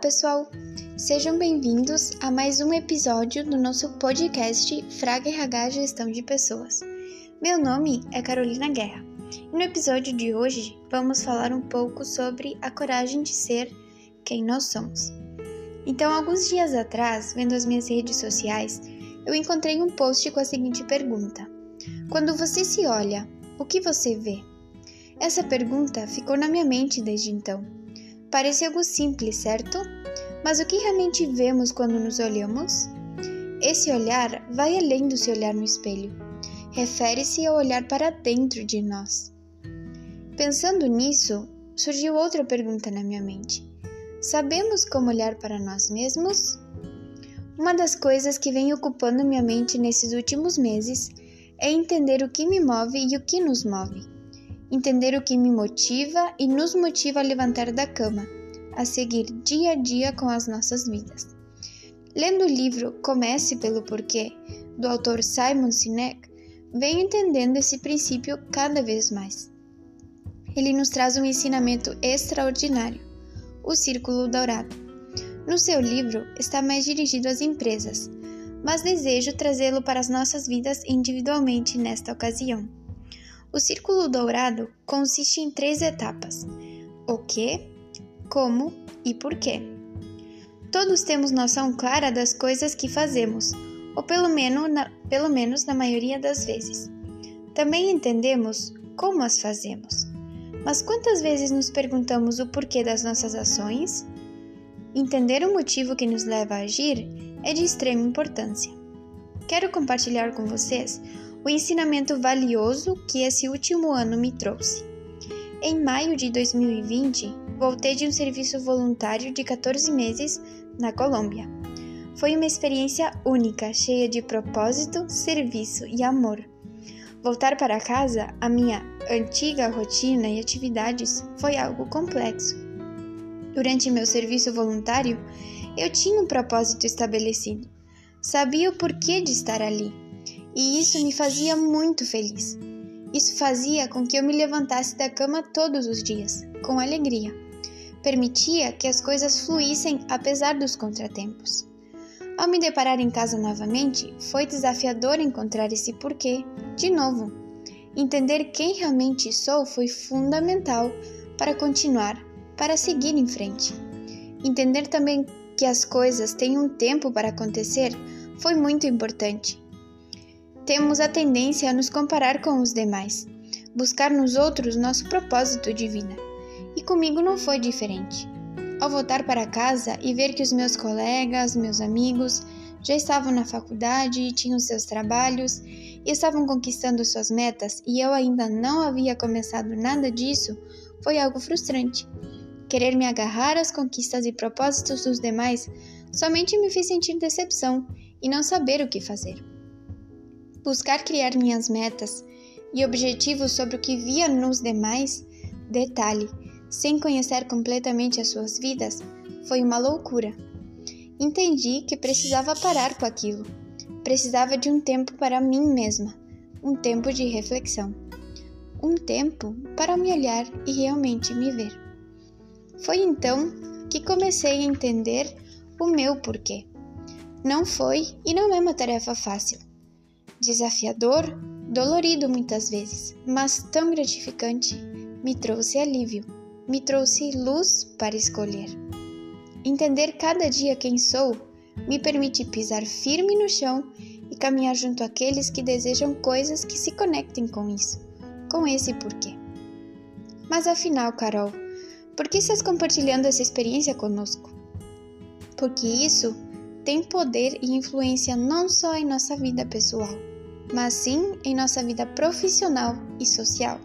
pessoal! Sejam bem-vindos a mais um episódio do nosso podcast Fraga RH Gestão de Pessoas. Meu nome é Carolina Guerra e no episódio de hoje vamos falar um pouco sobre a coragem de ser quem nós somos. Então, alguns dias atrás, vendo as minhas redes sociais, eu encontrei um post com a seguinte pergunta: Quando você se olha, o que você vê? Essa pergunta ficou na minha mente desde então. Parece algo simples, certo? Mas o que realmente vemos quando nos olhamos? Esse olhar vai além do se olhar no espelho. Refere-se ao olhar para dentro de nós. Pensando nisso, surgiu outra pergunta na minha mente. Sabemos como olhar para nós mesmos? Uma das coisas que vem ocupando minha mente nesses últimos meses é entender o que me move e o que nos move. Entender o que me motiva e nos motiva a levantar da cama, a seguir dia a dia com as nossas vidas. Lendo o livro Comece pelo Porquê, do autor Simon Sinek, venho entendendo esse princípio cada vez mais. Ele nos traz um ensinamento extraordinário o Círculo Dourado. No seu livro, está mais dirigido às empresas, mas desejo trazê-lo para as nossas vidas individualmente nesta ocasião. O Círculo Dourado consiste em três etapas: o que, como e por quê. Todos temos noção clara das coisas que fazemos, ou pelo menos na, pelo menos na maioria das vezes. Também entendemos como as fazemos. Mas quantas vezes nos perguntamos o porquê das nossas ações? Entender o motivo que nos leva a agir é de extrema importância. Quero compartilhar com vocês o ensinamento valioso que esse último ano me trouxe. Em maio de 2020, voltei de um serviço voluntário de 14 meses na Colômbia. Foi uma experiência única, cheia de propósito, serviço e amor. Voltar para casa, a minha antiga rotina e atividades, foi algo complexo. Durante meu serviço voluntário, eu tinha um propósito estabelecido. Sabia o porquê de estar ali, e isso me fazia muito feliz. Isso fazia com que eu me levantasse da cama todos os dias, com alegria. Permitia que as coisas fluíssem apesar dos contratempos. Ao me deparar em casa novamente, foi desafiador encontrar esse porquê, de novo. Entender quem realmente sou foi fundamental para continuar, para seguir em frente. Entender também que as coisas têm um tempo para acontecer foi muito importante. Temos a tendência a nos comparar com os demais, buscar nos outros nosso propósito de vida. E comigo não foi diferente. Ao voltar para casa e ver que os meus colegas, meus amigos, já estavam na faculdade tinham seus trabalhos e estavam conquistando suas metas e eu ainda não havia começado nada disso, foi algo frustrante. Querer me agarrar às conquistas e propósitos dos demais somente me fez sentir decepção e não saber o que fazer. Buscar criar minhas metas e objetivos sobre o que via nos demais, detalhe, sem conhecer completamente as suas vidas, foi uma loucura. Entendi que precisava parar com aquilo. Precisava de um tempo para mim mesma, um tempo de reflexão, um tempo para me olhar e realmente me ver. Foi então que comecei a entender o meu porquê. Não foi e não é uma tarefa fácil. Desafiador, dolorido muitas vezes, mas tão gratificante, me trouxe alívio me trouxe luz para escolher. Entender cada dia quem sou me permite pisar firme no chão e caminhar junto àqueles que desejam coisas que se conectem com isso, com esse porquê. Mas afinal, Carol, por que estás compartilhando essa experiência conosco? Porque isso tem poder e influência não só em nossa vida pessoal, mas sim em nossa vida profissional e social.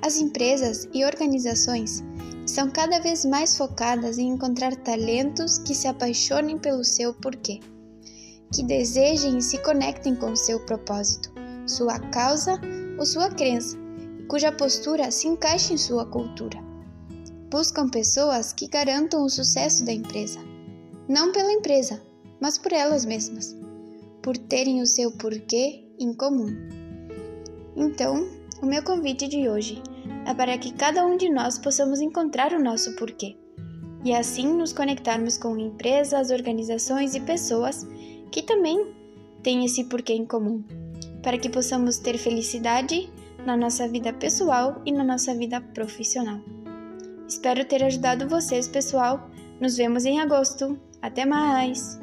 As empresas e organizações são cada vez mais focadas em encontrar talentos que se apaixonem pelo seu porquê, que desejem e se conectem com seu propósito, sua causa ou sua crença, cuja postura se encaixe em sua cultura. Buscam pessoas que garantam o sucesso da empresa, não pela empresa, mas por elas mesmas, por terem o seu porquê em comum. Então, o meu convite de hoje é para que cada um de nós possamos encontrar o nosso porquê. e assim nos conectarmos com empresas, organizações e pessoas que também têm esse porquê em comum, para que possamos ter felicidade na nossa vida pessoal e na nossa vida profissional. Espero ter ajudado vocês, pessoal. Nos vemos em agosto. Até mais!